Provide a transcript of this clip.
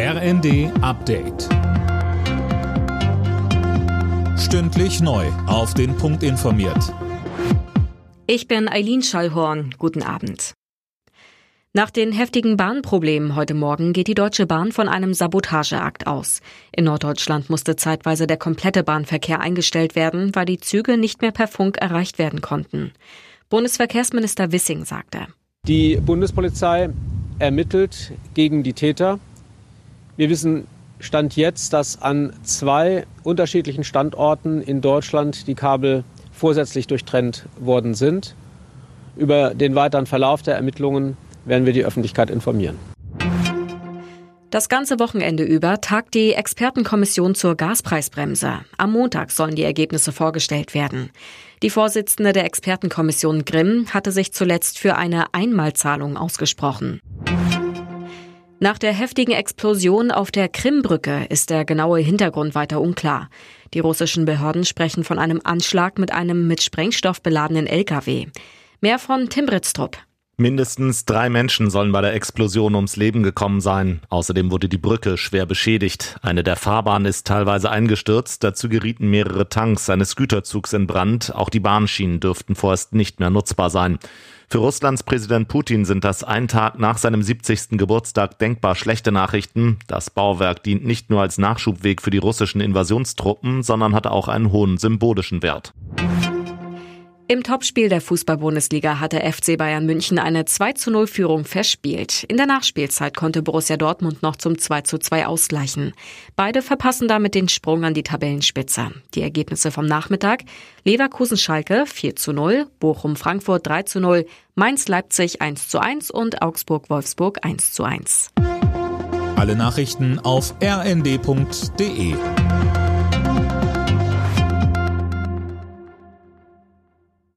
RND Update. Stündlich neu. Auf den Punkt informiert. Ich bin Eileen Schallhorn. Guten Abend. Nach den heftigen Bahnproblemen heute Morgen geht die Deutsche Bahn von einem Sabotageakt aus. In Norddeutschland musste zeitweise der komplette Bahnverkehr eingestellt werden, weil die Züge nicht mehr per Funk erreicht werden konnten. Bundesverkehrsminister Wissing sagte. Die Bundespolizei ermittelt gegen die Täter. Wir wissen Stand jetzt, dass an zwei unterschiedlichen Standorten in Deutschland die Kabel vorsätzlich durchtrennt worden sind. Über den weiteren Verlauf der Ermittlungen werden wir die Öffentlichkeit informieren. Das ganze Wochenende über tagt die Expertenkommission zur Gaspreisbremse. Am Montag sollen die Ergebnisse vorgestellt werden. Die Vorsitzende der Expertenkommission Grimm hatte sich zuletzt für eine Einmalzahlung ausgesprochen. Nach der heftigen Explosion auf der Krimbrücke ist der genaue Hintergrund weiter unklar. Die russischen Behörden sprechen von einem Anschlag mit einem mit Sprengstoff beladenen LKW. Mehr von Tim Britztrup. Mindestens drei Menschen sollen bei der Explosion ums Leben gekommen sein. Außerdem wurde die Brücke schwer beschädigt. Eine der Fahrbahnen ist teilweise eingestürzt. Dazu gerieten mehrere Tanks eines Güterzugs in Brand. Auch die Bahnschienen dürften vorerst nicht mehr nutzbar sein. Für Russlands Präsident Putin sind das ein Tag nach seinem 70. Geburtstag denkbar schlechte Nachrichten. Das Bauwerk dient nicht nur als Nachschubweg für die russischen Invasionstruppen, sondern hat auch einen hohen symbolischen Wert. Im Topspiel der Fußball-Bundesliga hatte FC Bayern München eine 2 zu 0 Führung verspielt. In der Nachspielzeit konnte Borussia Dortmund noch zum 2 zu 2 ausgleichen. Beide verpassen damit den Sprung an die Tabellenspitze. Die Ergebnisse vom Nachmittag Leverkusen-Schalke 4 zu 0, Bochum-Frankfurt 3 zu 0, Mainz-Leipzig 1 zu 1 und Augsburg-Wolfsburg 1 zu 1. Alle Nachrichten auf rnd.de